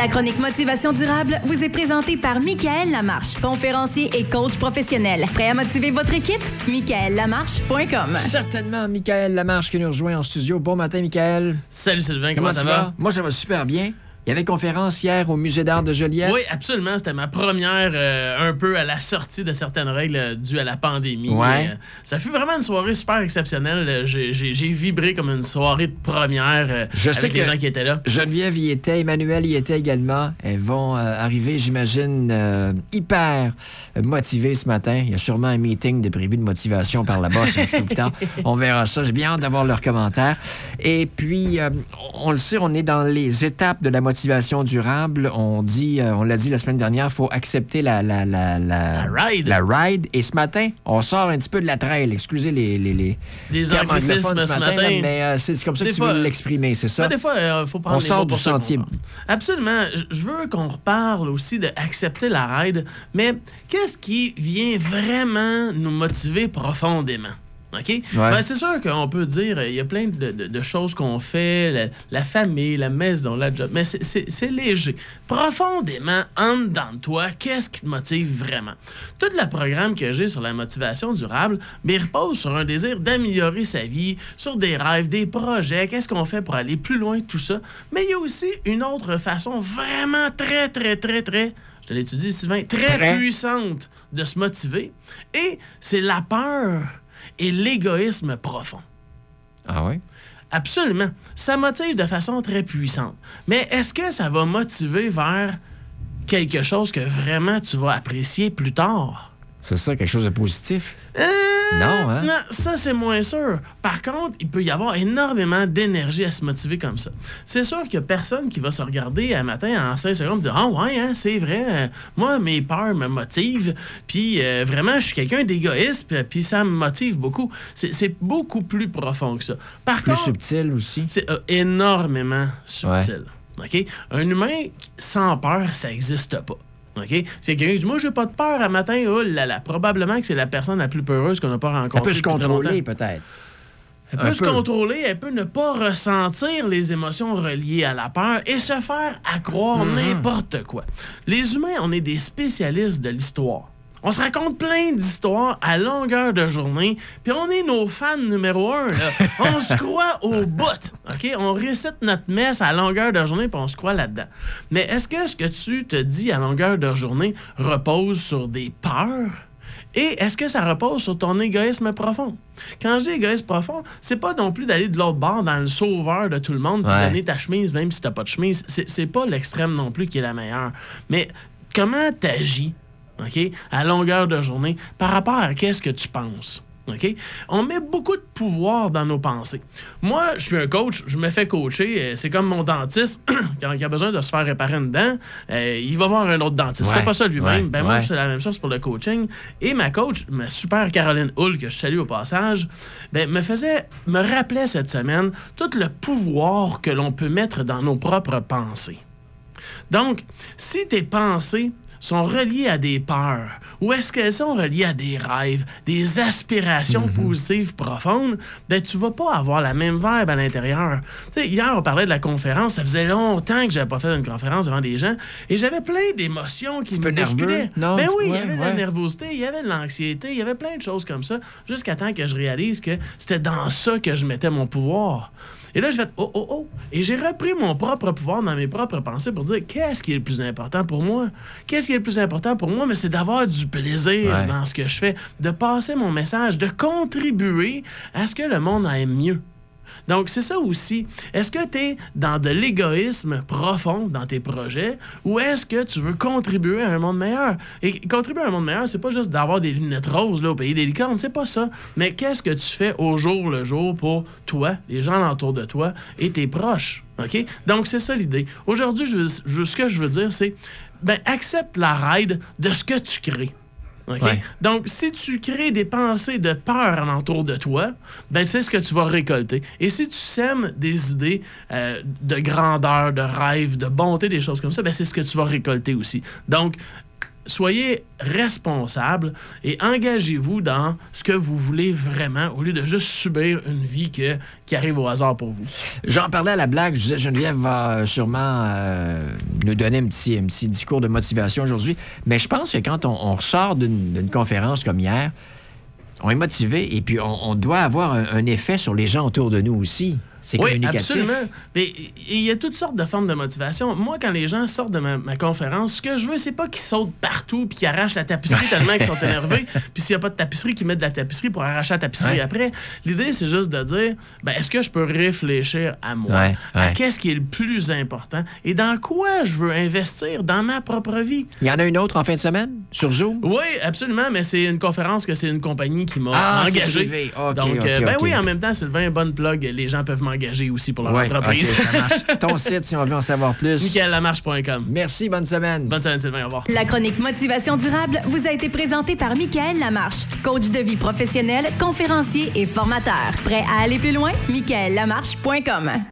La chronique Motivation durable vous est présentée par Michael Lamarche, conférencier et coach professionnel. Prêt à motiver votre équipe? MichaelLamarche.com. Certainement, Michael Lamarche qui nous rejoint en studio. Bon matin, Michael. Salut Sylvain, comment, ça va? Moi, ça va super bien. Il y avait conférence hier au Musée d'art de Joliette. Oui, absolument. C'était ma première euh, un peu à la sortie de certaines règles euh, dues à la pandémie. Ouais. Euh, ça fut vraiment une soirée super exceptionnelle. Euh, J'ai vibré comme une soirée de première euh, Je sais avec les que- gens qui étaient là. Geneviève y était, Emmanuel y était également. Elles vont arriver, j'imagine, hyper motivées ce matin. Il y a sûrement un meeting de prévu de motivation par là-bas, un petit peu plus tard. On verra ça. J'ai bien hâte d'avoir leurs commentaires. Et puis, on le sait, on est dans les étapes de la motivation durable. On dit, euh, on l'a dit la semaine dernière, il faut accepter la, la, la, la, La ride. la ride. Et ce matin, on sort un petit peu de la trail. Excusez les, les, les, Les anglicismes ce matin. mais euh, c'est comme ça que tu veux euh, l'exprimer, c'est ça? Ouais, des fois, il faut prendre On les sort du sentier. Absolument. Je- Je veux qu'on reparle aussi d'accepter la ride, mais qu'est-ce qui vient vraiment nous motiver profondément? OK? Ben, c'est sûr qu'on peut dire, il y a plein de, de- de choses qu'on fait, la, la famille, la maison, la job, mais c'est- léger. Profondément, en dedans de toi, qu'est-ce qui te motive vraiment? Tout le programme que j'ai sur la motivation durable, mais il repose sur un désir d'améliorer sa vie, sur des rêves, des projets, qu'est-ce qu'on fait pour aller plus loin, tout ça. Mais il y a aussi une autre façon vraiment très, très, très, très, je l'étudie, Sylvain, très Très. puissante de se motiver. Et c'est la peur et l'égoïsme profond. Ah oui? Absolument. Ça motive de façon très puissante. Mais est-ce que ça va motiver vers quelque chose que vraiment tu vas apprécier plus tard? C'est ça, quelque chose de positif? Euh, Non, hein? Non, ça, c'est moins sûr. Par contre, il peut y avoir énormément d'énergie à se motiver comme ça. C'est sûr qu'il y a personne qui va se regarder un matin en 5 secondes et dire Ah, ouais, hein, c'est vrai, euh, moi, mes peurs me motivent, puis euh, vraiment, je suis quelqu'un d'égoïste, puis- ça me motive beaucoup. C'est beaucoup plus profond que ça. Par Plus contre, subtil aussi? c'est euh, énormément subtil. OK? Un humain sans peur, ça n'existe pas. OK? C'est quelqu'un qui dit Moi, j'ai pas de peur à matin. Oh là là. Probablement que c'est la personne la plus peureuse qu'on n'a pas rencontrée. Ça peut se contrôler, peut-être. Elle un peut se peu. contrôler, elle peut ne pas ressentir les émotions reliées à la peur et se faire accroire Mhm. n'importe quoi. Les humains, on est des spécialistes de l'histoire. On se raconte plein d'histoires à longueur de journée, puis on est nos fans numéro un. là. on se croit au bout. OK? On récite notre messe à longueur de journée, puis on se croit là-dedans. Mais est-ce que ce que tu te dis à longueur de journée repose sur des peurs? Et est-ce que ça repose sur ton égoïsme profond? Quand je dis égoïsme profond, c'est pas non plus d'aller de l'autre bord dans le sauveur de tout le monde puis Ouais. donner ta chemise même si t'as pas de chemise. C'est c'est pas l'extrême non plus qui est la meilleure. Mais comment t'agis, OK, à longueur de journée par rapport à qu'est-ce que tu penses? OK? On met beaucoup de pouvoir dans nos pensées. Moi, je suis un coach, je me fais coacher. euh, C'est comme mon dentiste, quand il a besoin de se faire réparer une dent, euh, il va voir un autre dentiste. Ouais, C'est pas ça lui-même. ouais, ben moi, ouais. c'est la même chose pour le coaching. Et ma coach, ma super Caroline Hull, que je salue au passage, ben, me faisait, me rappelait cette semaine tout le pouvoir que l'on peut mettre dans nos propres pensées. Donc, si tes pensées sont reliées à des peurs, ou est-ce qu'elles sont reliées à des rêves, des aspirations positives profondes, ben tu vas pas avoir la même vibe à l'intérieur. Tu sais, hier, on parlait de la conférence, ça faisait longtemps que j'avais pas fait une conférence devant des gens, et j'avais plein d'émotions qui me bousculaient. Non, ben tu- oui, il y avait de la nervosité, il y avait de l'anxiété, il y avait plein de choses comme ça, jusqu'à temps que je réalise que c'était dans ça que je mettais mon pouvoir. Et là, je fais oh, oh, oh. Et j'ai repris mon propre pouvoir dans mes propres pensées pour dire qu'est-ce qui est le plus important pour moi? Qu'est-ce qui est le plus important pour moi? Mais c'est d'avoir du plaisir Ouais. dans ce que je fais, de passer mon message, de contribuer à ce que le monde aille mieux. Donc, c'est ça aussi. Est-ce que tu es dans de l'égoïsme profond dans tes projets ou est-ce que tu veux contribuer à un monde meilleur? Et contribuer à un monde meilleur, c'est pas juste d'avoir des lunettes roses là, au pays des licornes, c'est pas ça. Mais qu'est-ce que tu fais au jour le jour pour toi, les gens autour de toi et tes proches? OK? Donc, c'est ça l'idée. Aujourd'hui, ce que je veux dire, c'est ben, accepte la ride de ce que tu crées. Ouais. Donc, si tu crées des pensées de peur alentour de toi, ben c'est ce que tu vas récolter. Et si tu sèmes des idées euh, de grandeur, de rêve, de bonté, des choses comme ça, ben c'est ce que tu vas récolter aussi. Donc, soyez responsable et engagez-vous dans ce que vous voulez vraiment au lieu de juste subir une vie qui arrive au hasard pour vous. J'en parlais à la blague. Je disais, Geneviève va sûrement euh, nous donner un petit, un petit discours de motivation aujourd'hui. Mais je pense que quand on, on ressort d'une conférence comme hier, on est motivé et puis on, doit avoir un, effet sur les gens autour de nous aussi. C'est oui, Absolument. Mais il y a toutes sortes de formes de motivation. Moi, quand les gens sortent de ma, conférence, ce que je veux, c'est pas qu'ils sautent partout puis qu'ils arrachent la tapisserie tellement qu'ils sont énervés. Puis s'il n'y a pas de tapisserie, qu'ils mettent de la tapisserie pour arracher la tapisserie après. L'idée, c'est juste de dire ben, est-ce que je peux réfléchir à moi? À qu'est-ce qui est le plus important? Et dans quoi je veux investir? Dans ma propre vie Il y en a une autre en fin de semaine? Sur Zoom? Oui, absolument. Mais c'est une conférence que c'est une compagnie qui m'a ah, engagé. Donc, euh, ben oui, en même temps, Sylvain, un bonne plug. Les gens peuvent engagé aussi pour leur entreprise. Ton site, si on veut en savoir plus. MichaelLamarche.com. Merci, bonne semaine. Bonne semaine, Sylvain. Au revoir. La chronique Motivation durable vous a été présentée par Michael Lamarche, coach de vie professionnel, conférencier et formateur. Prêt à aller plus loin? MichaelLamarche.com.